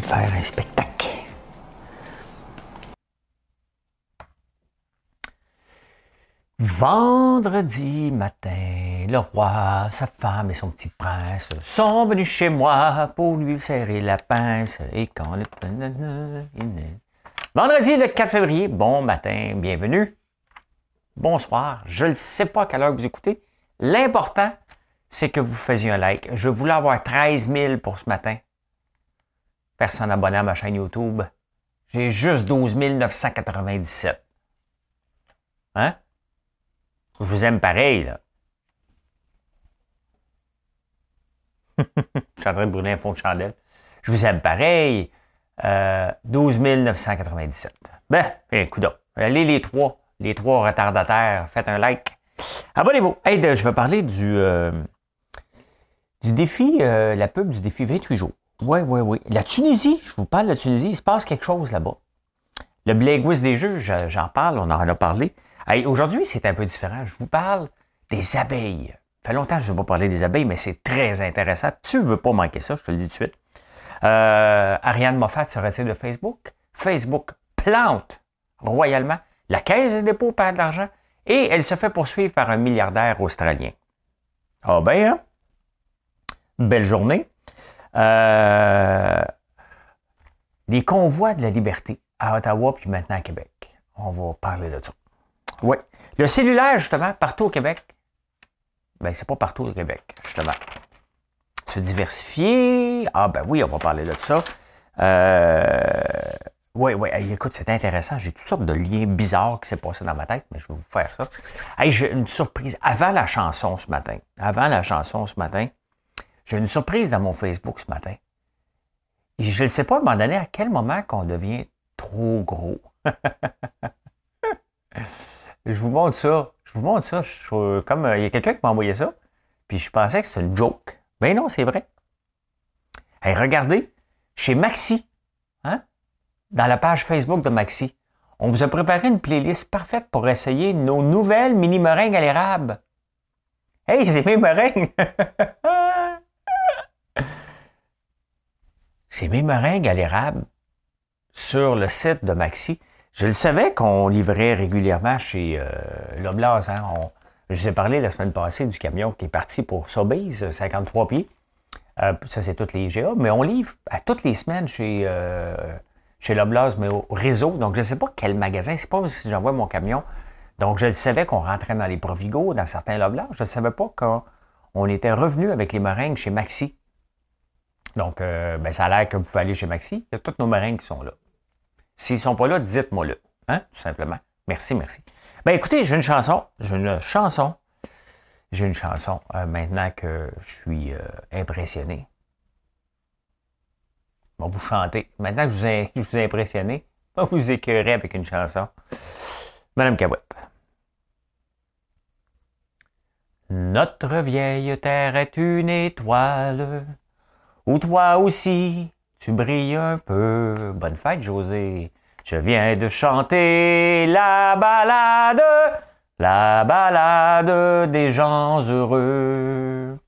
De faire un spectacle. Vendredi matin, le roi, sa femme et son petit prince sont venus chez moi pour lui serrer la pince. Et quand le... Vendredi le 4 février, bon matin, bienvenue. Bonsoir. Je ne sais pas à quelle heure vous écoutez. L'important, c'est que vous faisiez un like. Je voulais avoir 13 000 pour ce matin. Personne abonné à ma chaîne YouTube. J'ai juste 12 997. Hein? Je vous aime pareil, là. Je suis en train de brûler un fond de chandelle. Je vous aime pareil. Euh, 12 997. Ben, un coup Allez les trois, les trois retardataires, faites un like. Abonnez-vous. Hey, je vais parler du, euh, du défi, euh, la pub du défi 28 jours. Oui, oui, oui. La Tunisie, je vous parle de la Tunisie, il se passe quelque chose là-bas. Le blé des jeux, j'en parle, on en a parlé. Aujourd'hui, c'est un peu différent. Je vous parle des abeilles. Ça fait longtemps que je ne veux pas parler des abeilles, mais c'est très intéressant. Tu ne veux pas manquer ça, je te le dis tout de suite. Euh, Ariane Moffat se retire de Facebook. Facebook plante royalement. La Caisse des dépôts perd de l'argent et elle se fait poursuivre par un milliardaire australien. Ah ben, hein? belle journée. Euh, les convois de la liberté à Ottawa puis maintenant à Québec. On va parler de ça. Oui. Le cellulaire, justement, partout au Québec, ben, c'est pas partout au Québec, justement. Se diversifier. Ah, ben oui, on va parler de ça. Euh, oui, oui. écoute, c'est intéressant. J'ai toutes sortes de liens bizarres qui s'est passé dans ma tête, mais je vais vous faire ça. j'ai une surprise. Avant la chanson ce matin, avant la chanson ce matin, j'ai une surprise dans mon Facebook ce matin. je ne sais pas à un moment donné à quel moment qu'on devient trop gros. Je vous montre ça. Je vous montre ça. comme euh, il y a quelqu'un qui m'a envoyé ça. Puis je pensais que c'était une joke. Ben non, c'est vrai. Regardez, chez Maxi, hein, dans la page Facebook de Maxi, on vous a préparé une playlist parfaite pour essayer nos nouvelles mini meringues à l'érable. Hey, c'est mes meringues! c'est mes meringues à l'érable sur le site de Maxi. Je le savais qu'on livrait régulièrement chez euh. Hein. je vous ai parlé la semaine passée du camion qui est parti pour Sobeys, 53 pieds. Euh, ça, c'est toutes les GA, mais on livre à toutes les semaines chez, euh, mais au réseau. Donc, je ne sais pas quel magasin. C'est pas si j'envoie mon camion. Donc, je le savais qu'on rentrait dans les Provigo, dans certains Loblas. Je ne savais pas qu'on était revenu avec les meringues chez Maxi. Donc, euh, ben, ça a l'air que vous pouvez aller chez Maxi. Il y a toutes nos meringues qui sont là. S'ils ne sont pas là, dites-moi-le. Hein, tout simplement. Merci, merci. Ben écoutez, j'ai une chanson. J'ai une chanson. J'ai une chanson euh, maintenant que je suis euh, impressionné. Bon, vous chantez. Maintenant que je vous ai, je vous ai impressionné, vous écœurer avec une chanson. Madame Cabouette. Notre vieille terre est une étoile, où toi aussi tu brilles un peu. Bonne fête, José. Je viens de chanter la balade, la balade des gens heureux.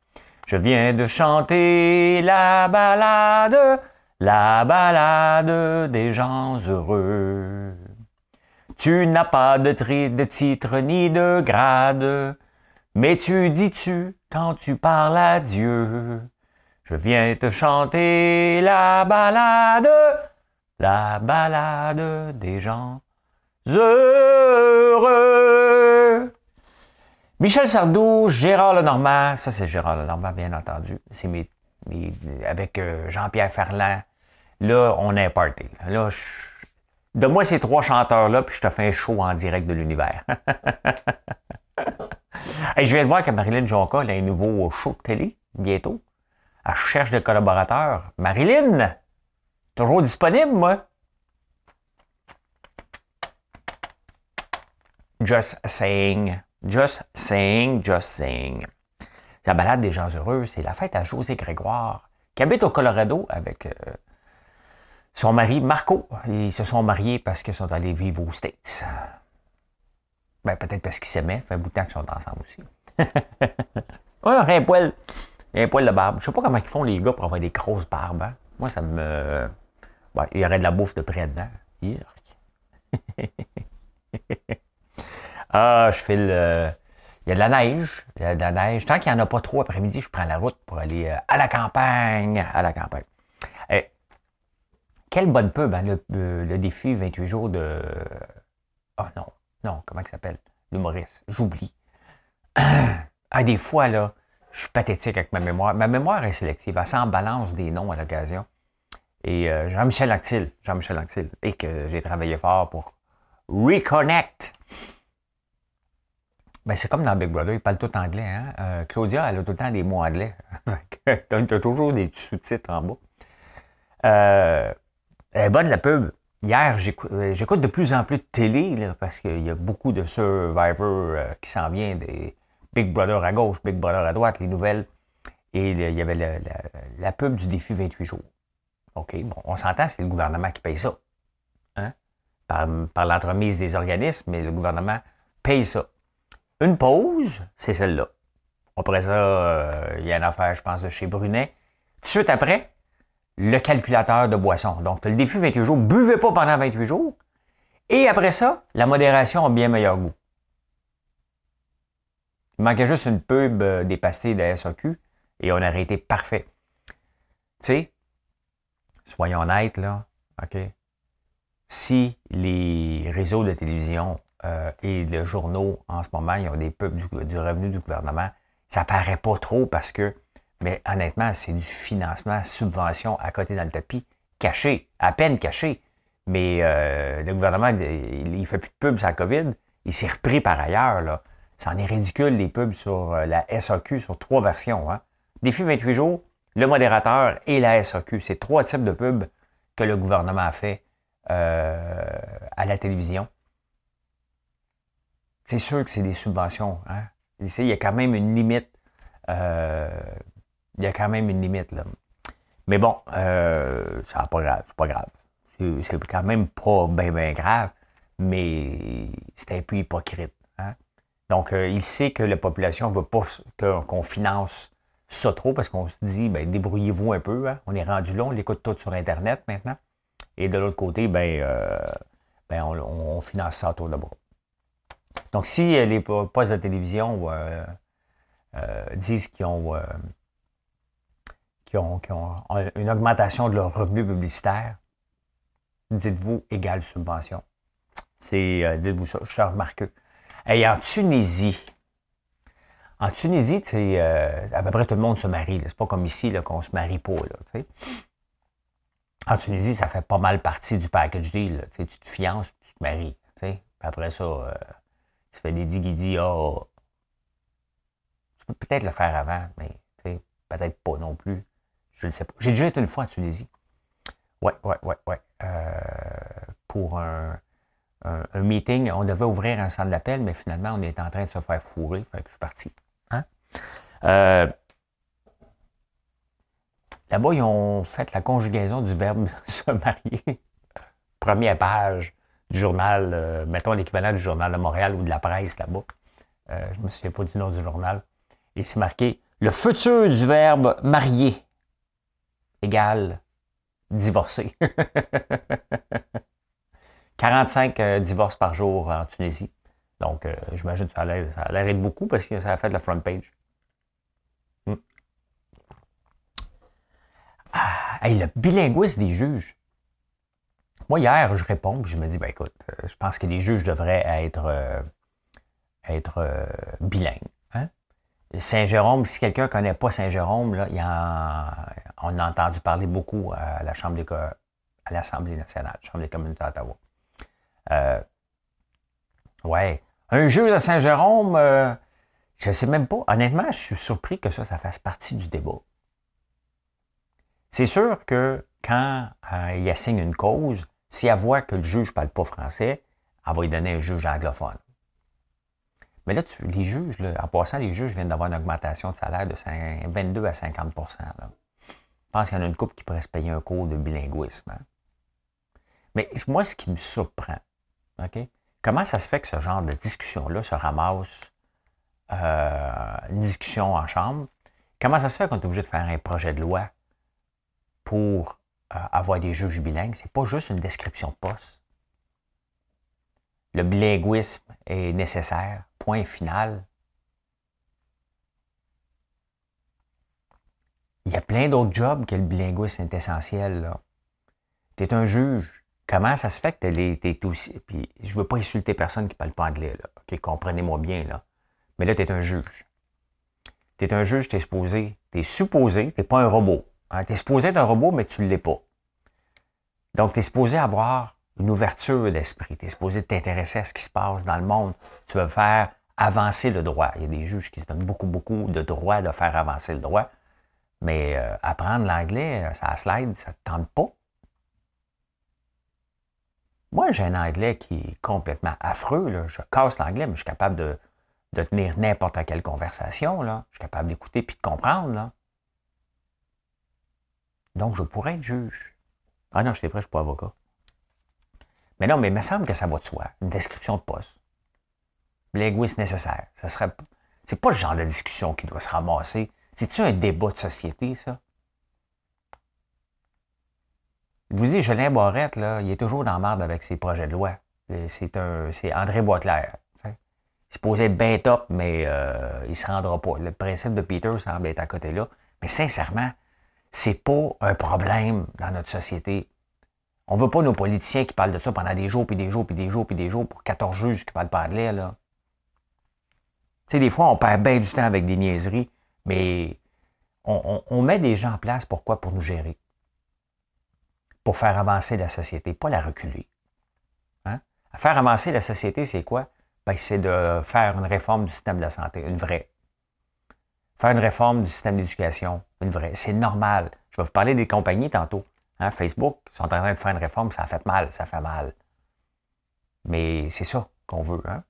Je viens de chanter la balade, la balade des gens heureux. Tu n'as pas de, de titre ni de grade, mais tu dis-tu quand tu parles à Dieu. Je viens te chanter la balade, la balade des gens heureux. Michel Sardou, Gérard Lenormand, ça c'est Gérard Lenormand bien entendu, c'est mes, avec euh, Jean-Pierre Ferland. Là, on est party. Là, de moi ces trois chanteurs-là, puis je te fais un show en direct de l'univers. Et je viens de voir que Marilyn Jonca a un nouveau show de télé bientôt. Elle cherche des collaborateurs. Marilyn, toujours disponible, moi. Just saying. Just saying, just saying. La balade des gens heureux, c'est la fête à José Grégoire, qui habite au Colorado avec euh, son mari Marco. Ils se sont mariés parce qu'ils sont allés vivre aux States. Ben, peut-être parce qu'ils s'aimaient. Fait un bout de temps qu'ils sont ensemble aussi. ouais, un poil. Un poil de barbe. Je sais pas comment ils font les gars pour avoir des grosses barbes. Hein. Moi, ça me. il y aurait de la bouffe de près dedans. ah, je file. Euh, il y a de la neige. Il y a de la neige. Tant qu'il n'y en a pas trop après-midi, je prends la route pour aller euh, à la campagne. À la campagne. Eh, quelle bonne pub, hein, le, le, défi 28 jours de. Oh non, non, comment il s'appelle? L'humoriste. J'oublie. ah, des fois, là, je suis pathétique avec ma mémoire. Ma mémoire est sélective. Elle s'en balance des noms à l'occasion. Et euh, Jean-Michel Anctil, Jean-Michel Anctil, et que j'ai travaillé fort pour reconnect. Ben, c'est comme dans Big Brother, il parle tout anglais. Hein? Euh, Claudia, elle a tout le temps des mots anglais. tu as toujours des sous-titres en bas. Euh, elle est bonne, la pub. Hier, j'écoute de plus en plus de télé parce qu'il y a beaucoup de Survivor qui s'en viennent, des Big Brother à gauche, Big Brother à droite, les nouvelles. Et il y avait la, pub du défi 28 jours. OK, bon, on s'entend, c'est le gouvernement qui paye ça. Hein? Par, l'entremise des organismes, mais le gouvernement paye ça. Une pause, c'est celle-là. Après ça, euh, il y a une affaire, je pense, de chez Brunet. De suite après, le calculateur de boisson. Donc, le défi 28 jours, buvez pas pendant 28 jours. Et après ça, la modération a bien meilleur goût. Il manquait juste une pub euh, des de SAQ et on aurait été parfait. Tu sais, soyons honnêtes, là, OK? Si les réseaux de télévision euh, et les journaux, en ce moment, ils ont des pubs du, revenu du gouvernement. Ça paraît pas trop parce que, mais honnêtement, c'est du financement, subvention à côté dans le tapis, caché, à peine caché. Mais euh, le gouvernement, il fait plus de pubs sur la COVID. Il s'est repris par ailleurs. Là. En est ridicule, les pubs sur euh, la SAQ, sur trois versions. Hein. Défi 28 jours, le modérateur et la SAQ. C'est trois types de pubs que le gouvernement a fait à la télévision c'est sûr que c'est des subventions. Hein? Il y a quand même une limite. Euh, il y a quand même une limite. Là. Mais bon, euh, ça pas grave. C'est pas grave. C'est quand même pas bien, bien grave, mais c'est un peu hypocrite. Hein? Donc, euh, il sait que la population ne veut pas qu'on finance ça trop parce qu'on se dit, ben, débrouillez-vous un peu. Hein? On est rendu là, on l'écoute tout sur Internet maintenant. Et de l'autre côté, ben, euh, ben on, finance ça autour de bras. Donc, si les postes de télévision euh, euh, disent qu'ils ont, euh, une augmentation de leur revenu publicitaire, dites-vous égale subvention. C'est, dites-vous ça, je te Et en Tunisie, en Tunisie, à peu près tout le monde se marie. C'est pas comme ici qu'on se marie pas. en Tunisie, ça fait pas mal partie du package deal. Tu te fiances, tu te maries. Après ça, tu fais des diguidis, oh, tu peux peut-être le faire avant, mais peut-être pas non plus. Je ne sais pas. J'ai déjà été une fois en Tunisie. Ouais, ouais, ouais, ouais. Euh, pour un, meeting, on devait ouvrir un centre d'appel, mais finalement, on est en train de se faire fourrer. Fait que je suis parti. Hein? Euh, là-bas, ils ont fait la conjugaison du verbe se marier. Première page du journal, euh, mettons l'équivalent du journal de Montréal ou de la presse là-bas. Euh, je ne me souviens pas du nom du journal. Et c'est marqué le futur du verbe marier égale divorcer. 45 euh, divorces par jour en Tunisie. Donc, j'imagine que ça a l'air d'être beaucoup parce que ça a fait de la front page. Hmm. Ah, le bilinguisme des juges. Moi, hier, je réponds, puis je me dis, ben écoute, euh, je pense que les juges devraient être, euh, euh, bilingues. Hein. Saint-Jérôme, si quelqu'un ne connaît pas Saint-Jérôme, il on a entendu parler beaucoup à la Chambre à l'Assemblée nationale, Chambre des communautés d'Ottawa. Ouais. Un juge de Saint-Jérôme, je ne sais même pas. Honnêtement, je suis surpris que ça, ça fasse partie du débat. C'est sûr que quand euh, il assigne une cause, si elle voit que le juge ne parle pas français, elle va lui donner un juge anglophone. Mais là, les juges, en passant, les juges viennent d'avoir une augmentation de salaire de 22 à 50% Je pense qu'il y en a une couple qui pourrait se payer un cours de bilinguisme. Hein. Mais moi, ce qui me surprend, comment ça se fait que ce genre de discussion-là se ramasse euh, une discussion en chambre? Comment ça se fait qu'on est obligé de faire un projet de loi pour euh, avoir des juges bilingues? Ce n'est pas juste une description de poste. Le bilinguisme est nécessaire. Point final. Il y a plein d'autres jobs que le bilinguisme est essentiel. Tu es un juge. Comment ça se fait que tu es, aussi. Puis, je veux pas insulter personne qui parle pas anglais. Là. comprenez-moi bien. Là. Mais là, tu es un juge. Tu es un juge, tu es supposé. Tu es supposé, tu pas un robot. Hein? Tu es supposé être un robot, mais tu ne l'es pas. Donc, tu es supposé avoir une ouverture d'esprit. Tu es supposé t'intéresser à ce qui se passe dans le monde. Tu veux faire avancer le droit. Il y a des juges qui se donnent beaucoup, beaucoup de droits de faire avancer le droit. Mais euh, apprendre l'anglais, ça slide, ça ne te tente pas. Moi, j'ai un anglais qui est complètement affreux. Là. Je casse l'anglais, mais je suis capable de, de tenir n'importe quelle conversation. Là. Je suis capable d'écouter puis de comprendre. Là. Donc, je pourrais être juge. Ah non, je vrai, je ne suis pas avocat. Mais non, mais il me semble que ça va de soi. Une description de poste. Linguiste nécessaire. Ça serait. C'est pas le genre de discussion qui doit se ramasser. C'est-tu un débat de société, ça? Je vous dis, Jolin Barrette, là, il est toujours dans marde avec ses projets de loi. C'est un. C'est André Boisclair. Il se posait bien top, mais euh, il ne se rendra pas. Le principe de Peter semble être à côté là. Mais sincèrement, c'est pas un problème dans notre société. On ne veut pas nos politiciens qui parlent de ça pendant des jours, puis des jours, puis des jours, puis des jours pour 14 juges qui parlent pas anglais, là. Tu sais, des fois, on perd bien du temps avec des niaiseries, mais on, met des gens en place, pourquoi? Pour nous gérer. Pour faire avancer la société, pas la reculer. Hein? Faire avancer la société, c'est quoi? Ben, c'est de faire une réforme du système de la santé, une vraie. Faire une réforme du système d'éducation, une vraie. C'est normal. Je vais vous parler des compagnies tantôt. Hein, Facebook, ils sont en train de faire une réforme, ça a fait mal, ça fait mal. Mais c'est ça qu'on veut. Hein?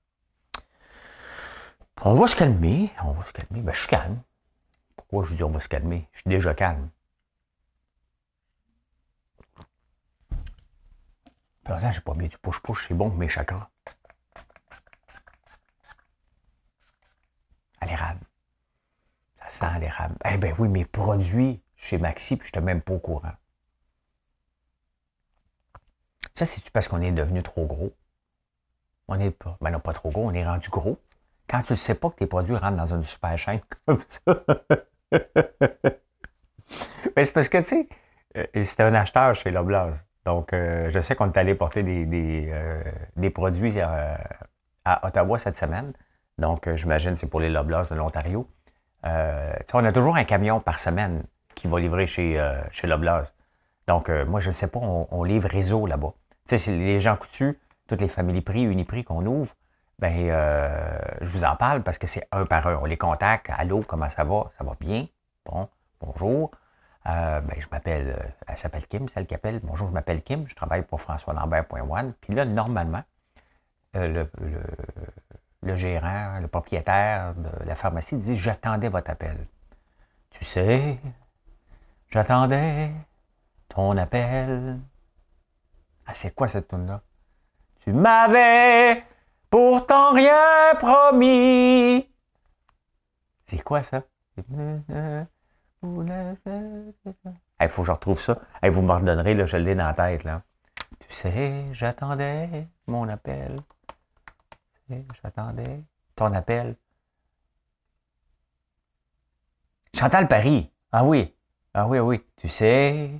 On va se calmer, on va se calmer. Ben, je suis calme. Pourquoi je dis on va se calmer? Je suis déjà calme. Puis j'ai pas mis du push-push, c'est bon pour mes chakras. À l'érable. Ça sent l'érable. Eh bien oui, mes produits chez Maxi, puis je n'étais même pas au courant. Ça, c'est parce qu'on est devenu trop gros? On est pas, ben non, pas trop gros, on est rendu gros. Quand tu ne sais pas que tes produits rentrent dans une super chaîne comme ça. Ben, c'est parce que, tu sais, euh, c'était un acheteur chez Loblaws. Donc, euh, je sais qu'on est allé porter des, euh, produits à Ottawa cette semaine. Donc, j'imagine c'est pour les Loblaws de l'Ontario. on a toujours un camion par semaine qui va livrer chez, chez Loblaws. Donc, moi, je ne sais pas, on livre réseau là-bas. Tu sais, les gens coutus, toutes les familles prix, Uniprix qu'on ouvre, ben, euh, je vous en parle parce que c'est un par un. On les contacte. Allô, comment ça va? Ça va bien? Bon, bonjour. Euh, ben, je m'appelle, euh, elle s'appelle Kim, celle qui appelle. Bonjour, je m'appelle Kim, je travaille pour François Lambert.one. Puis là, normalement, le, le, gérant, le propriétaire de la pharmacie dit J'attendais votre appel. Tu sais, j'attendais ton appel. Ah, c'est quoi cette tune-là? Tu m'avais pourtant rien promis. C'est quoi ça? Il faut que je retrouve ça. vous me redonnerez, là, je l'ai dans la tête. Là. Tu sais, j'attendais mon appel. J'attendais ton appel. Chantal Paris. Ah oui. Ah oui, oui. Tu sais,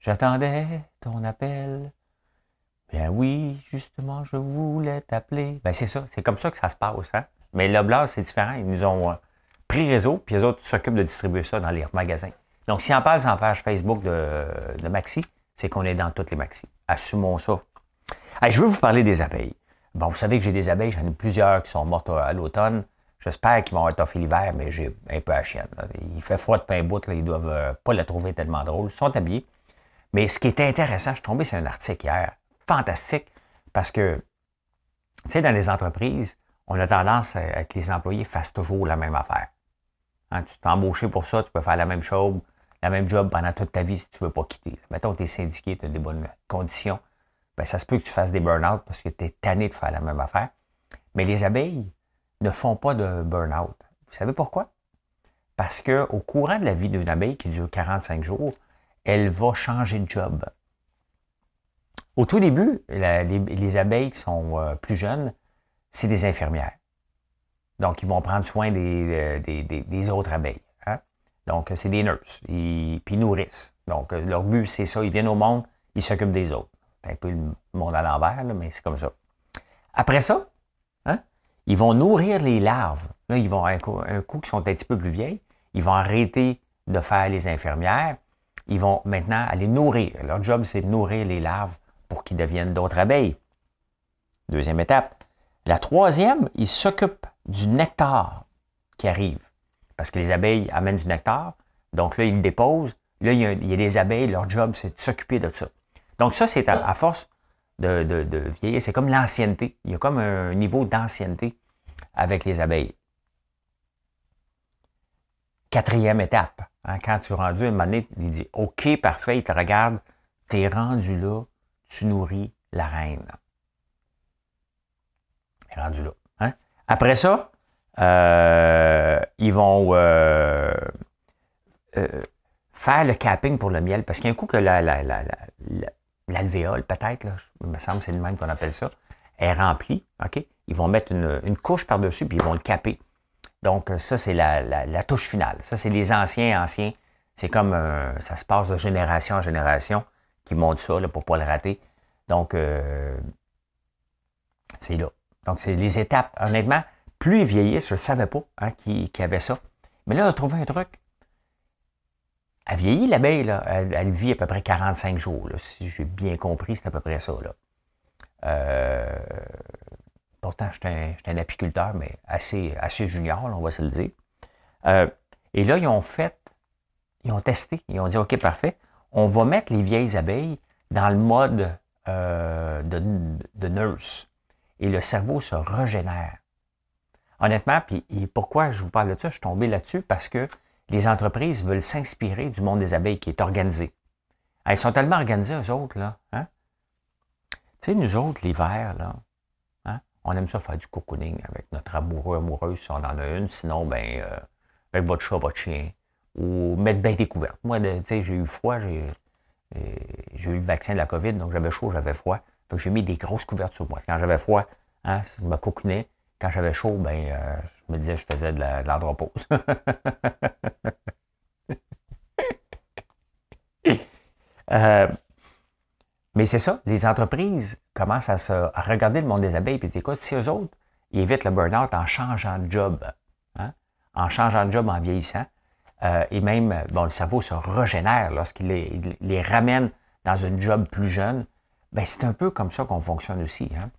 j'attendais ton appel. Bien oui, justement, je voulais t'appeler. Ben c'est ça, c'est comme ça que ça se passe. Hein? Mais Loblaws, c'est différent. Ils nous ont pris réseau, puis les autres s'occupent de distribuer ça dans les magasins. Donc, si on parle sans page Facebook de, Maxi, c'est qu'on est dans toutes les Maxi. Assumons ça. je veux vous parler des abeilles. Bon, vous savez que j'ai des abeilles, j'en ai plusieurs qui sont mortes à l'automne. J'espère qu'ils vont être offert l'hiver, mais j'ai un peu à chienne. Il fait froid de pain bout, là, ils doivent euh, pas la trouver tellement drôle. Ils sont habillés. Mais ce qui était intéressant, je suis tombé sur un article hier, fantastique, parce que, tu sais, dans les entreprises, on a tendance à, que les employés fassent toujours la même affaire. Hein, tu t'es embauché pour ça, tu peux faire la même chose, la même job pendant toute ta vie si tu ne veux pas quitter. Mettons que tu es syndiqué, tu as des bonnes conditions, ben, ça se peut que tu fasses des burn-out parce que tu es tanné de faire la même affaire. Mais les abeilles ne font pas de burn-out. Vous savez pourquoi? Parce qu'au courant de la vie d'une abeille qui dure 45 jours, elle va changer de job. Au tout début, les, abeilles qui sont euh, plus jeunes, c'est des infirmières. Donc, ils vont prendre soin des, euh, autres abeilles. Hein. Donc, c'est des nurses. Ils, puis ils nourrissent. Donc, euh, leur but, c'est ça. Ils viennent au monde, ils s'occupent des autres. C'est un peu le monde à l'envers, mais c'est comme ça. Après ça, hein, ils vont nourrir les larves. Là, ils vont, un coup, un coup qui sont un petit peu plus vieilles, ils vont arrêter de faire les infirmières. Ils vont maintenant aller nourrir. Leur job, c'est de nourrir les larves pour qu'ils deviennent d'autres abeilles. Deuxième étape. La troisième, ils s'occupent du nectar qui arrive. Parce que les abeilles amènent du nectar. Donc là, ils le déposent. Là, il y a, des abeilles, leur job, c'est de s'occuper de ça. Donc ça, c'est à, force de, vieillir. C'est comme l'ancienneté. Il y a comme un niveau d'ancienneté avec les abeilles. Quatrième étape. Hein, quand tu es rendu à un moment donné, il dit OK, parfait, il te regarde, tu es rendu là, tu nourris la reine. Il est rendu là. Après ça, euh, ils vont euh, euh, faire le capping pour le miel, parce qu'il y a un coup que la, la, l'alvéole, peut-être, il me semble que c'est le même qu'on appelle ça, est remplie. OK? Ils vont mettre une, couche par-dessus, puis ils vont le caper. Donc, ça, c'est la, touche finale. Ça, c'est les anciens, anciens. C'est comme euh, ça se passe de génération en génération qui montent ça là, pour ne pas le rater. Donc, euh, c'est là. Donc, c'est les étapes. Honnêtement, plus ils je ne savais pas hein, qu'il avait ça. Mais là, on a trouvé un truc. Elle vieillit, l'abeille, là. Elle, vit à peu près 45 jours. Si j'ai bien compris, c'est à peu près ça. Là. Euh, pourtant, je suis un, apiculteur, mais assez, assez junior, on va se le dire. Euh, et là, ils ont fait, ils ont testé, ils ont dit, OK, parfait, on va mettre les vieilles abeilles dans le mode euh, de, nurse. Et le cerveau se régénère. Honnêtement, puis pourquoi je vous parle de ça, je suis tombé là-dessus parce que les entreprises veulent s'inspirer du monde des abeilles qui est organisé. Ils sont tellement organisés, eux autres, là. Hein? Tu sais, nous autres, l'hiver, là, hein? on aime ça faire du cocooning avec notre amoureux, amoureuse, si on en a une. Sinon, ben, euh, avec votre chat, votre chien. Ou mettre bien découverte. Moi, tu sais, j'ai eu froid, j'ai, eu le vaccin de la COVID, donc j'avais chaud, j'avais froid. J'ai mis des grosses couvertes sur moi. Quand j'avais froid, hein, je me cocoonais. Quand j'avais chaud, ben, euh, je me disais que je faisais de l'andropause. Euh, mais c'est ça, les entreprises commencent à, se, regarder le monde des abeilles et dire écoute, si eux autres, ils évitent le burn-out en changeant de job, hein, en changeant de job en vieillissant, euh, et même, bon, le cerveau se régénère lorsqu'il les, ramène dans un job plus jeune, ben c'est un peu comme ça qu'on fonctionne aussi. Hein.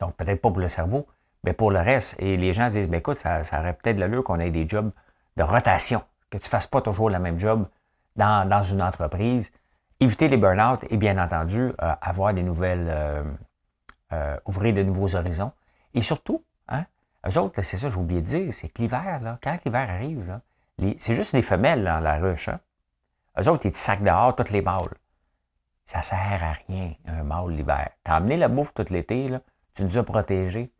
Donc, peut-être pas pour le cerveau, mais pour le reste, et les gens disent, ben écoute, ça, aurait peut-être l'allure qu'on ait des jobs de rotation, que tu ne fasses pas toujours le même job dans, une entreprise. Éviter les burn-out et bien entendu, euh, avoir des nouvelles, euh, euh, ouvrir de nouveaux horizons. Et surtout, hein, eux autres, c'est ça, j'ai oublié de dire, c'est que l'hiver, quand l'hiver arrive, c'est juste les femelles dans la ruche. Hein. Eux autres, ils te sacent dehors toutes les mâles. Ça sert à rien, un mâle l'hiver. T'as amené la bouffe tout l'été, tu nous as protégés.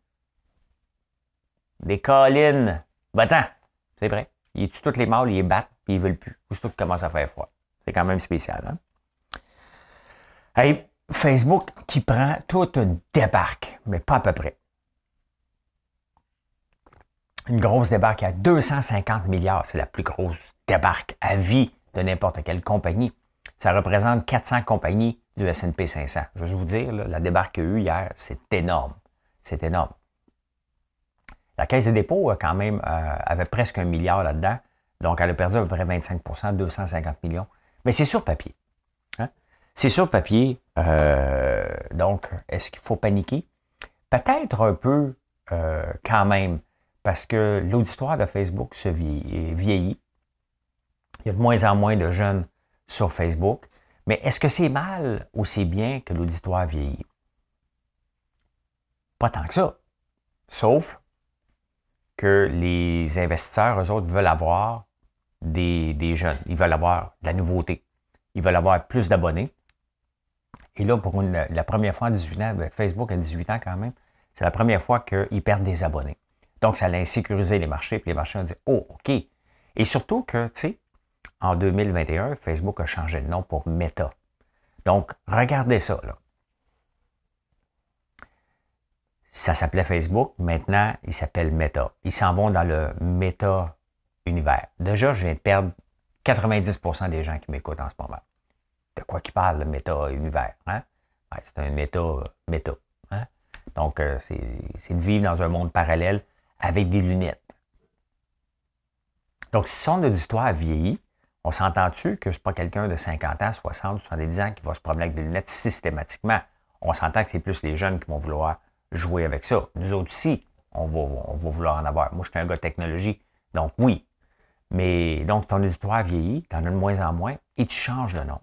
Des collines. Va-t'en. C'est vrai. Ils tuent tous les mâles, ils les battent, puis ils veulent plus. Aussitôt qu'il commence à faire froid. C'est quand même spécial. Hein? Facebook qui prend toute une débarque, mais pas à peu près. Une grosse débarque à 250 milliards. C'est la plus grosse débarque à vie de n'importe quelle compagnie. Ça représente 400 compagnies du S&P 500. Je vais vous dire, la débarque qu'il y a eu hier, c'est énorme. C'est énorme. La Caisse des dépôts, quand même, euh, avait presque un milliard là-dedans. Donc, elle a perdu à peu près 25% 250 millions. Mais c'est sur papier. Hein. C'est sur papier. Euh, donc, est-ce qu'il faut paniquer? Peut-être un peu euh, quand même. parce que l'auditoire de Facebook se vieillit. Il y a de moins en moins de jeunes sur Facebook. Mais est-ce que c'est mal ou c'est bien que l'auditoire vieillit? Pas tant que ça. Sauf que les investisseurs, eux autres, veulent avoir des, jeunes. Ils veulent avoir de la nouveauté. Ils veulent avoir plus d'abonnés. Et là, pour la première fois en 18 ans, ben, Facebook a 18 ans quand même, c'est la première fois qu'ils perdent des abonnés. Donc, ça a insécurisé les marchés, puis les marchés ont dit Oh, OK. Et surtout que, tu sais, en 2021, Facebook a changé de nom pour Meta. Donc, regardez ça, là. Ça s'appelait Facebook, maintenant, il s'appelle Meta. Ils s'en vont dans le Meta univers. Déjà, je viens de perdre 90% des gens qui m'écoutent en ce moment. De quoi qu'ils parlent, le Meta univers? Hein? c'est un méta, méta. Hein? Donc, euh, c'est de vivre dans un monde parallèle avec des lunettes. Donc, si son auditoire vieillit, on s'entend-tu que ce n'est pas quelqu'un de 50 ans, 60, 70 ans qui va se promener avec des lunettes systématiquement? On s'entend que c'est plus les jeunes qui vont vouloir jouer avec ça. Nous autres aussi, on va, on va vouloir en avoir. Moi, je suis un gars de technologie. Donc, oui. Mais donc, ton auditoire vieillit, tu en as de moins en moins, et tu changes de nom.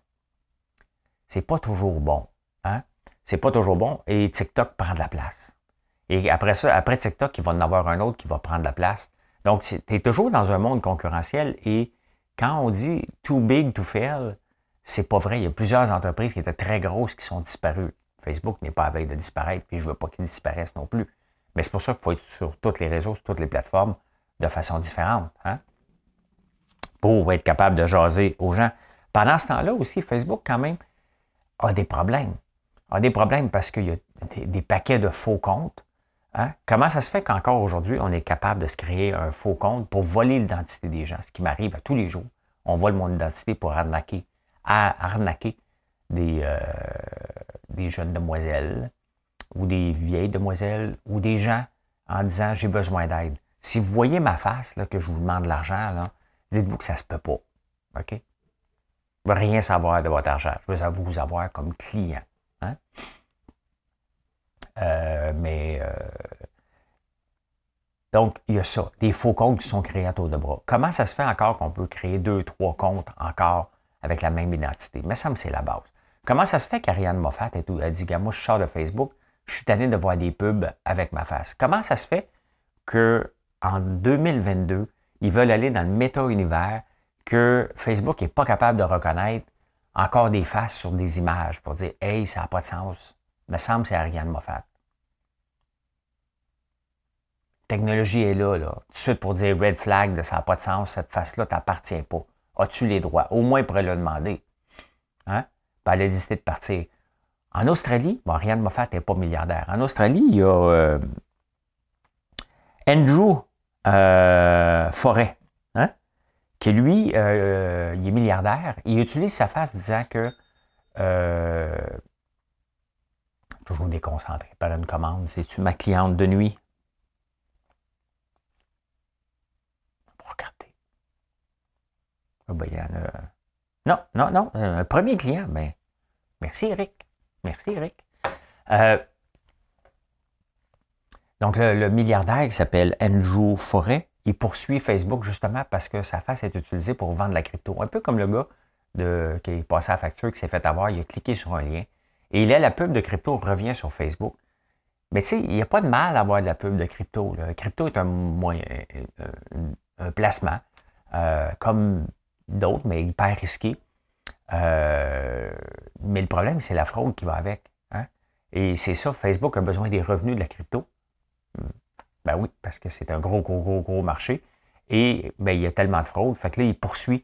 C'est pas toujours bon. Hein? C'est pas toujours bon. Et TikTok prend de la place. Et après ça, après TikTok, il va en avoir un autre qui va prendre la place. Donc, tu es toujours dans un monde concurrentiel et quand on dit too big to fail, c'est pas vrai. Il y a plusieurs entreprises qui étaient très grosses qui sont disparues. Facebook n'est pas à veille de disparaître, puis je veux pas qu'ils disparaissent non plus. Mais c'est pour ça qu'il faut être sur tous les réseaux, sur toutes les plateformes, de façon différente, hein? pour être capable de jaser aux gens. Pendant ce temps-là aussi, Facebook, quand même, a des problèmes. A des problèmes parce qu'il y a des, paquets de faux comptes. Hein? Comment ça se fait qu'encore aujourd'hui, on est capable de se créer un faux compte pour voler l'identité des gens, ce qui m'arrive à tous les jours. On vole mon identité pour arnaquer, arnaquer des, euh, des jeunes demoiselles ou des vieilles demoiselles ou des gens en disant j'ai besoin d'aide. Si vous voyez ma face, que je vous demande de l'argent, dites-vous que ça ne se peut pas. Je ne veux rien savoir de votre argent. Je veux vous avoir comme client. Hein? Euh, mais euh, donc, il y a ça, des faux comptes qui sont créés à tour de bras. Comment ça se fait encore qu'on peut créer deux, trois comptes encore avec la même identité? Mais ça me c'est la base. Comment ça se fait qu'Ariane Moffat a dit, moi, je sors de Facebook, je suis tanné de voir des pubs avec ma face. Comment ça se fait qu'en 2022, ils veulent aller dans le méta-univers que Facebook n'est pas capable de reconnaître encore des faces sur des images pour dire Hey, ça n'a pas de sens. Me semble que c'est Ariane Moffat. La technologie est là, là. Tout de suite pour dire red flag ça n'a pas de sens, cette face-là t'appartient pas. As-tu les droits? Au moins, il pourrait le demander. Hein? elle a décidé de partir. En Australie, bon, Ariane Moffat n'est pas milliardaire. En Australie, il y a euh, Andrew euh, Forêt, hein, qui lui, euh, il est milliardaire. Il utilise sa face disant que toujours déconcentré par une commande. C'est-tu ma cliente de nuit? Regardez. Oh ben, il y en a. Non, non, non. Un premier client, mais ben, merci Eric. Merci Eric. Euh, donc, le, milliardaire qui s'appelle Andrew Forêt, il poursuit Facebook justement parce que sa face est utilisée pour vendre la crypto. Un peu comme le gars de, qui est passé à facture, qui s'est fait avoir, il a cliqué sur un lien. Et a la pub de crypto revient sur Facebook. Mais tu sais, il n'y a pas de mal à avoir de la pub de crypto. Le crypto est un moyen, un, placement, euh, comme d'autres, mais hyper risqué. Euh, mais le problème, c'est la fraude qui va avec. Hein. Et c'est ça, Facebook a besoin des revenus de la crypto. Ben oui, parce que c'est un gros, gros, gros, gros marché. Et ben, il y a tellement de fraude. Fait que là, il poursuit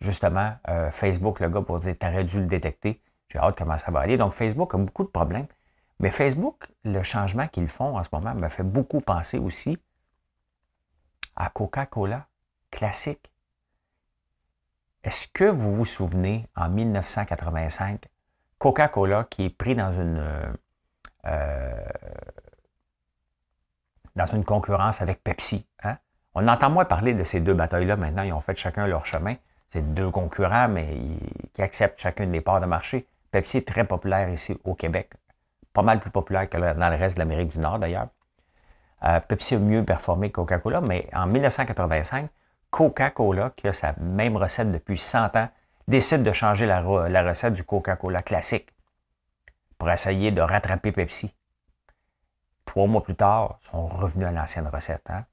justement euh, Facebook, le gars, pour dire T'aurais dû le détecter. J'ai hâte comment ça va aller. Donc, Facebook a beaucoup de problèmes. Mais Facebook, le changement qu'ils font en ce moment me fait beaucoup penser aussi à Coca-Cola classique. Est-ce que vous vous souvenez, en 1985, Coca-Cola qui est pris dans une, euh, dans une concurrence avec Pepsi. Hein? On entend moins parler de ces deux batailles-là maintenant. Ils ont fait chacun leur chemin. C'est deux concurrents, mais qui acceptent chacun des parts de marché. Pepsi est très populaire ici au Québec. Pas mal plus populaire que dans le reste de l'Amérique du Nord, d'ailleurs. Euh, Pepsi a mieux performé que Coca-Cola, mais en 1985, Coca-Cola, qui a sa même recette depuis 100 ans, décide de changer la, recette du Coca-Cola classique pour essayer de rattraper Pepsi. Trois mois plus tard, ils sont revenus à l'ancienne recette. Hein?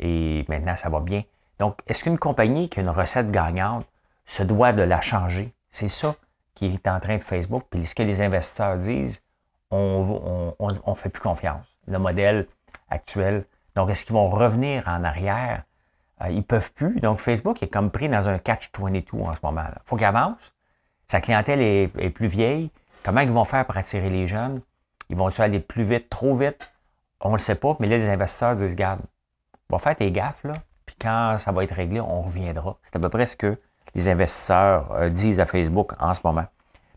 Et maintenant, ça va bien. Donc, est-ce qu'une compagnie qui a une recette gagnante se doit de la changer? C'est ça qui est en train de Facebook. Puis ce que les investisseurs disent, on ne fait plus confiance. Le modèle actuel. Donc, est-ce qu'ils vont revenir en arrière? Euh, ils ne peuvent plus. Donc, Facebook est comme pris dans un catch-22 en ce moment. Il faut qu'il avance. Sa clientèle est, plus vieille. Comment ils vont faire pour attirer les jeunes? Ils vont-ils aller plus vite, trop vite? On ne le sait pas, mais là, les investisseurs disent, regarde, va faire tes gaffes, là, puis quand ça va être réglé, on reviendra. C'est à peu près ce que les investisseurs euh, disent à Facebook en ce moment.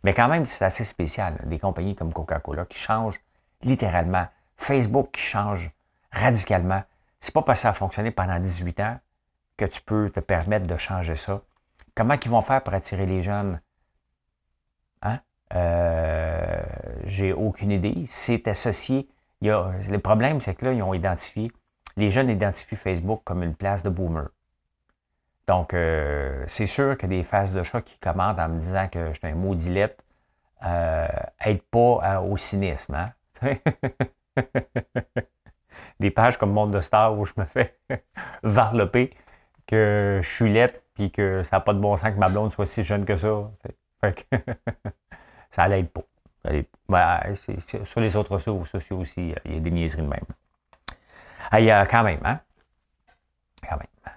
Mais quand même, c'est assez spécial. Des compagnies comme Coca-Cola qui changent littéralement. Facebook qui change radicalement. C'est pas parce que ça a fonctionné pendant 18 ans que tu peux te permettre de changer ça. Comment ils vont faire pour attirer les jeunes? Hein? Euh, j'ai aucune idée. C'est associé. Il y a, le problème, c'est que là, ils ont identifié, les jeunes identifient Facebook comme une place de boomer. Donc, euh, c'est sûr que des phases de chat qui commandent en me disant que je suis un maudit lettre euh, pas au cynisme. Hein? des pages comme Monde de Star où je me fais varloper que je suis lettre puis que ça n'a pas de bon sens que ma blonde soit si jeune que ça. Ça l'aide pas. Sur les autres réseaux sociaux aussi, il y a des niaiseries de même. Ah, il y a quand même, hein? Quand même.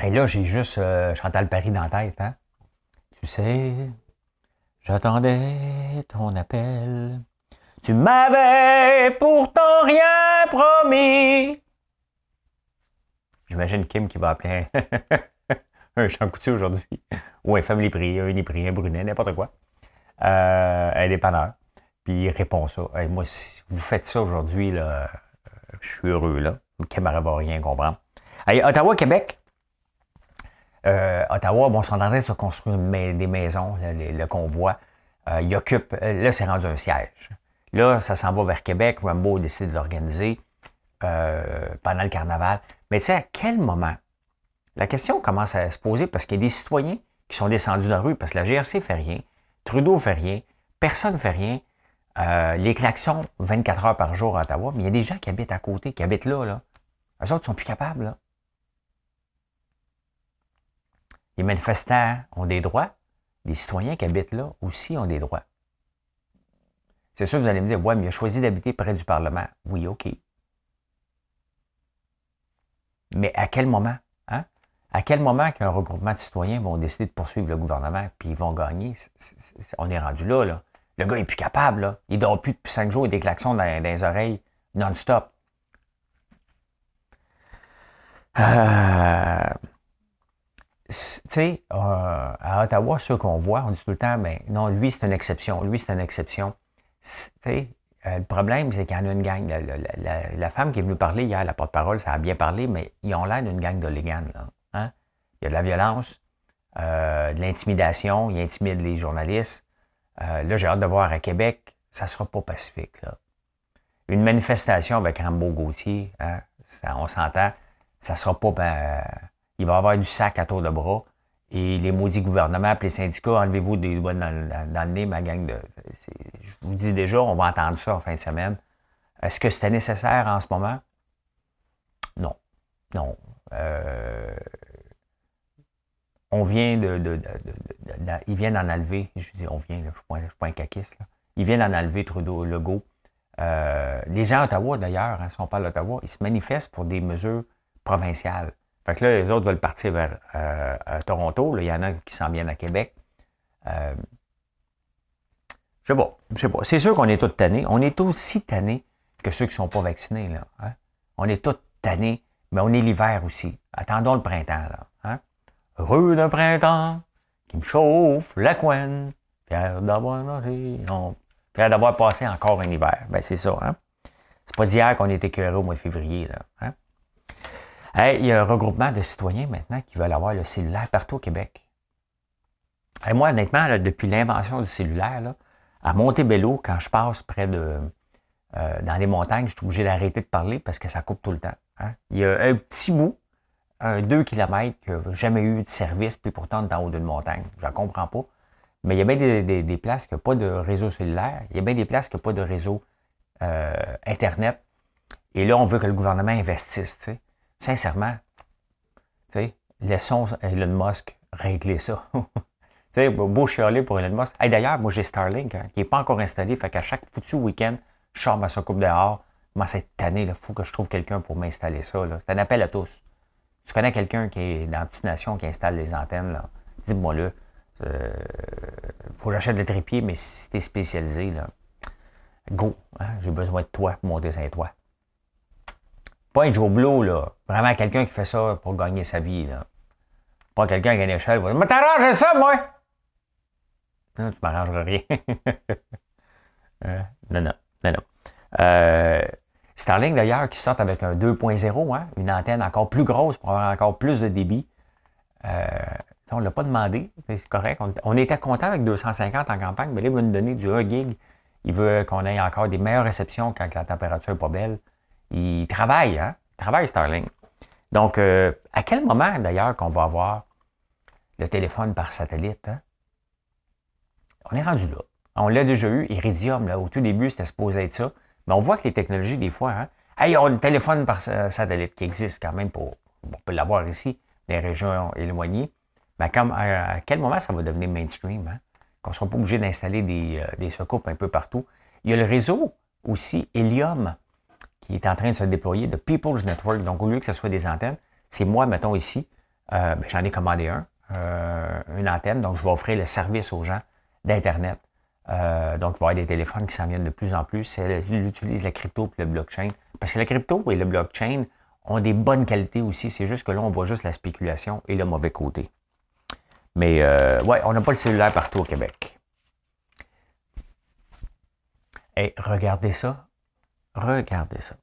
Et là, j'ai juste euh, Chantal Paris dans la tête, hein? Tu sais, j'attendais ton appel. Tu m'avais pourtant rien promis. J'imagine Kim qui va appeler un, champ coutu aujourd'hui. Ou un family prix, un prix, un brunet, n'importe quoi. Euh, un dépanneur. Puis il répond ça. moi, si vous faites ça aujourd'hui, là, euh, je suis heureux, là. Kim va rien comprendre. Ottawa, Québec. Euh, Ottawa, bon, sont en train de se construire des maisons, le, convoi. Euh, il occupe, là, c'est rendu un siège. Là, ça s'en va vers Québec. Rambo décide de l'organiser euh, pendant le carnaval. Mais tu sais, à quel moment? La question commence à se poser parce qu'il y a des citoyens qui sont descendus dans la rue parce que la GRC fait rien, Trudeau fait rien, personne ne fait rien. Euh, les klaxons 24 heures par jour à Ottawa, mais il y a des gens qui habitent à côté, qui habitent là. là. Eux autres sont plus capables. Les manifestants ont des droits. Les citoyens qui habitent là aussi ont des droits. C'est sûr que vous allez me dire, ouais, mais il a choisi d'habiter près du Parlement. Oui, OK. Mais à quel moment? Hein? À quel moment qu'un regroupement de citoyens vont décider de poursuivre le gouvernement puis ils vont gagner? on est rendu là, là. Le gars est plus capable, là. Il dort plus depuis cinq jours et des klaxons dans, les oreilles non-stop. Euh, tu sais, euh, à Ottawa, ceux qu'on voit, on dit tout le temps, mais non, lui, c'est une exception. Lui, c'est une exception. Euh, le problème, c'est qu'il y a une gang. La, femme qui est venue parler hier, la porte-parole, ça a bien parlé, mais ils ont l'air d'une gang de Là, hein? Il y a de la violence, euh, de l'intimidation, ils intimident les journalistes. Là, j'ai hâte de voir à Québec, ça sera pas pacifique. Une manifestation avec Rambo Gauthier, hein, on s'entend, ça sera pas. Ben, il va y avoir du sac à tour de bras. Et les maudits gouvernements, les syndicats, enlevez-vous des doigts dans, le nez, ma gang de. Je vous dis déjà, on va entendre ça en fin de semaine. Est-ce que c'était nécessaire en ce moment? Non. Non. Euh, on vient de, Ils viennent en enlever. Je dis on vient, je ne suis, pas un caquiste. Ils viennent en enlever Trudeau, Legault. Euh, les gens à Ottawa, d'ailleurs, hein, si on parle d'Ottawa, ils se manifestent pour des mesures provinciales. Fait que là, les autres veulent partir vers euh, Toronto. il y en a qui s'en viennent à Québec. Euh, je sais pas. Je sais pas. C'est sûr qu'on est tous tannés. On est aussi tannés que ceux qui ne sont pas vaccinés. Là, hein. On est tous tannés, mais on est l'hiver aussi. Attendons le printemps. Là, hein? Heureux d'un printemps qui me chauffe la couenne. Fier d'avoir Fier d'avoir passé encore un hiver. Ben, c'est ça. Hein? C'est pas d'hier qu'on était écœuré au mois de février. Là, hein? Il y a un regroupement de citoyens maintenant qui veulent avoir le cellulaire partout au Québec. Moi, honnêtement, depuis l'invention du cellulaire, À Montebello, quand je passe près de. Euh, dans les montagnes, je suis obligé d'arrêter de parler parce que ça coupe tout le temps. Hein. Il y a un petit bout, un 2 km, qui n'a jamais eu de service, puis pourtant, dans haut d'une montagne. Je ne comprends pas. Mais il y a bien des, places qui n'ont pas de réseau cellulaire. Il y a bien des places qui n'ont pas de réseau euh, Internet. Et là, on veut que le gouvernement investisse. Sincèrement, tu laissons Elon Musk régler ça. tu beau chialer pour Elon Musk. D'ailleurs, moi, j'ai Starlink hein, qui n'est pas encore installé. Fait qu'à chaque foutu week-end, je sors ma coupe dehors. Moi, cette année, il faut que je trouve quelqu'un pour m'installer ça. C'est un appel à tous. Tu connais quelqu'un qui est dans Destination qui installe les antennes, dis-moi le. Il euh, faut que j'achète le trépied, mais si tu es spécialisé, là, go. Hein, j'ai besoin de toi pour monter sur toi. Pas un Joe Blow, là. Vraiment quelqu'un qui fait ça pour gagner sa vie. Là. Pas quelqu'un qui a une échelle. Mais t'arranges ça, moi! Non, tu m'arrangeras rien. Euh, non, non, non, non. Euh, Starlink, d'ailleurs, qui sort avec un 2.0, hein, une antenne encore plus grosse pour avoir encore plus de débit. Euh, on ne l'a pas demandé, c'est correct. On, était content avec 250 en campagne, mais là, il veut nous donner du 1 gig. Il veut qu'on ait encore des meilleures réceptions quand la température n'est pas belle. Il travaille, hein? Il travaille Starlink. Donc, euh, à quel moment, d'ailleurs, qu'on va avoir le téléphone par satellite? Hein? On est rendu là. On l'a déjà eu, Iridium, là, au tout début, c'était supposé être ça. Mais on voit que les technologies, des fois, hein, hey, on a un téléphone par satellite qui existe quand même pour. On peut l'avoir ici, dans les régions éloignées. Mais à, quel moment ça va devenir mainstream? Hein? Qu'on ne sera pas obligé d'installer des, euh, un peu partout. Il y a le réseau aussi, Helium, qui est en train de se déployer, de People's Network. Donc, au lieu que ce soit des antennes, c'est moi, mettons ici, euh, ben, j'en ai commandé un, euh, une antenne, donc je vais offrir le service aux gens d'Internet. Euh, donc, il va y avoir des téléphones qui s'en viennent de plus en plus. Ils utilisent la crypto et le blockchain. Parce que la crypto et le blockchain ont des bonnes qualités aussi. C'est juste que là, on voit juste la spéculation et le mauvais côté. Mais, ouais, on n'a pas le cellulaire partout au Québec. Et regardez ça. Regardez ça.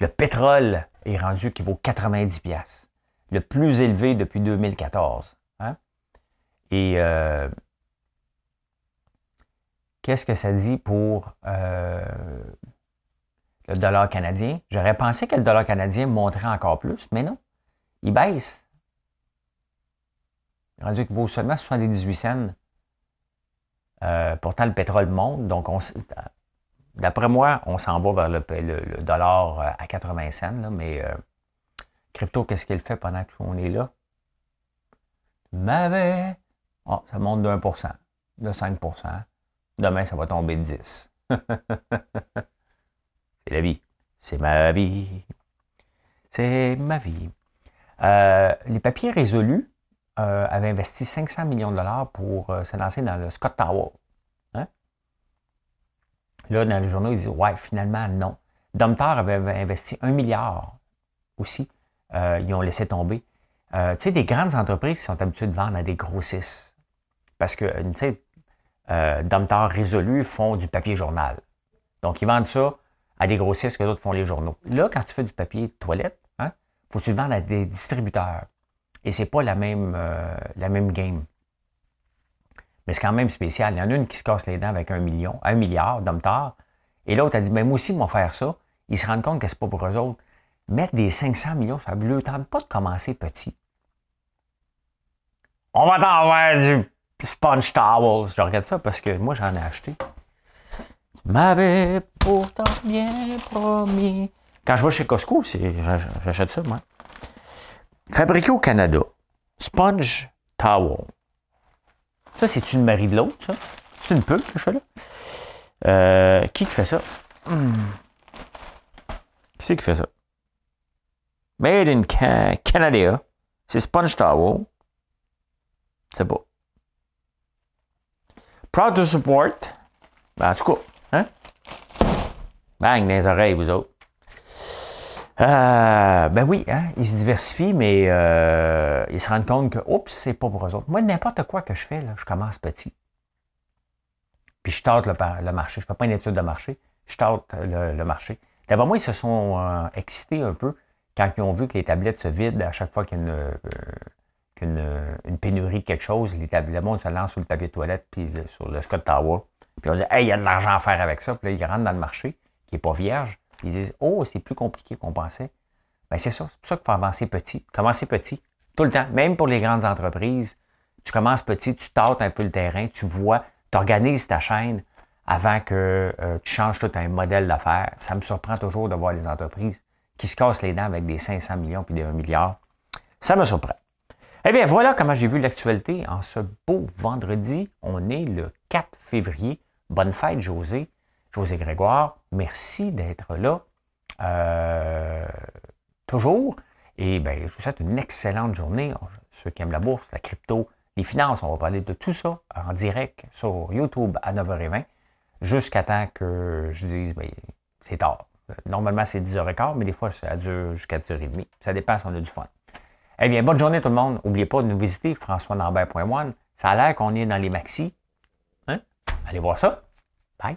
Le pétrole est rendu qui vaut 90 pièces, le plus élevé depuis 2014. Hein? Et euh, qu'est-ce que ça dit pour euh, le dollar canadien? J'aurais pensé que le dollar canadien monterait encore plus, mais non. Il baisse. Rendu qu'il vaut seulement 78 cents. Euh, pourtant, le pétrole monte, donc on, D'après moi, on s'en va vers le, dollar euh, à 80 cents, mais euh, crypto, qu'est-ce qu'il fait pendant qu'on est là? Mais oh, ça monte de 1%, de 5% Demain, ça va tomber de 10 C'est la vie. C'est ma vie. C'est ma vie. Euh, les papiers résolus avaient investi 500 millions de dollars pour se lancer dans le Scott Tower. Là, dans le journaux, ils disent Ouais, finalement, non. Domtar avait investi un milliard aussi. Euh, ils ont laissé tomber. Euh, tu sais, des grandes entreprises sont habituées de vendre à des grossistes. Parce que, euh, tu sais, euh, Domtar Résolu font du papier journal. Donc, ils vendent ça à des grossistes que d'autres font les journaux. Là, quand tu fais du papier toilette, hein, faut que tu le vendes à des distributeurs. Et c'est pas la même, la même game. Mais c'est quand même spécial. Il y en a une qui se casse les dents avec un million, un milliard d'hommes tard. Et l'autre a dit, mais moi aussi, ils vont faire ça. Ils se rendent compte que c'est pas pour eux autres. Mettre des 500 millions, ça ne tente pas de commencer petit. On va t'envoyer du Sponge Towels. Je regarde ça parce que moi, j'en ai acheté. Tu m'avais pourtant bien promis. Quand je vais chez Costco, j'achète ça, moi. Fabriqué au Canada. Sponge Towel. Ça, c'est une Marie de l'autre, ça. C'est une pub que je fais là. Euh, qui fait ça? Hmm. Qui c'est qui fait ça? Made in Canada. C'est Sponge Towel. C'est beau. Proud to support. Ben, en tout cas, hein? Bang dans les oreilles, vous autres. Euh, ben oui, hein, ils se diversifient, mais euh, ils se rendent compte que, oups, c'est pas pour eux autres. Moi, n'importe quoi que je fais, là, je commence petit. Puis je tente le, marché. Je ne fais pas une étude de marché, je tente le, marché. D'abord, moi, ils se sont euh, excités un peu quand ils ont vu que les tablettes se vident à chaque fois qu'il y a une, une, pénurie de quelque chose, le monde se lance sur le papier de toilette, puis sur le Scott Tower. Puis on dit, hey, il y a de l'argent à faire avec ça. Puis là, ils rentrent dans le marché, qui n'est pas vierge. Ils disent, oh, c'est plus compliqué qu'on pensait. Bien, c'est ça. C'est pour ça qu'il faut avancer petit. Commencer petit? Tout le temps. Même pour les grandes entreprises. Tu commences petit, tu tâtes un peu le terrain, tu vois, tu organises ta chaîne avant que euh, tu changes tout un modèle d'affaires. Ça me surprend toujours de voir les entreprises qui se cassent les dents avec des 500 millions puis des 1 milliard. Ça me surprend. Eh bien, voilà comment j'ai vu l'actualité en ce beau vendredi. On est le 4 février. Bonne fête, José. José Grégoire, merci d'être là. Euh, toujours. Et bien, je vous souhaite une excellente journée. Ceux qui aiment la bourse, la crypto, les finances, on va parler de tout ça en direct sur YouTube à 9h20 jusqu'à temps que je dise, bien, c'est tard. Normalement, c'est 10h15, mais des fois, ça dure jusqu'à 10h30. Ça dépend si on a du fun. Eh bien, bonne journée tout le monde. N'oubliez pas de nous visiter, françoislambert.one. Ça a l'air qu'on est dans les maxi. Hein? Allez voir ça. Bye.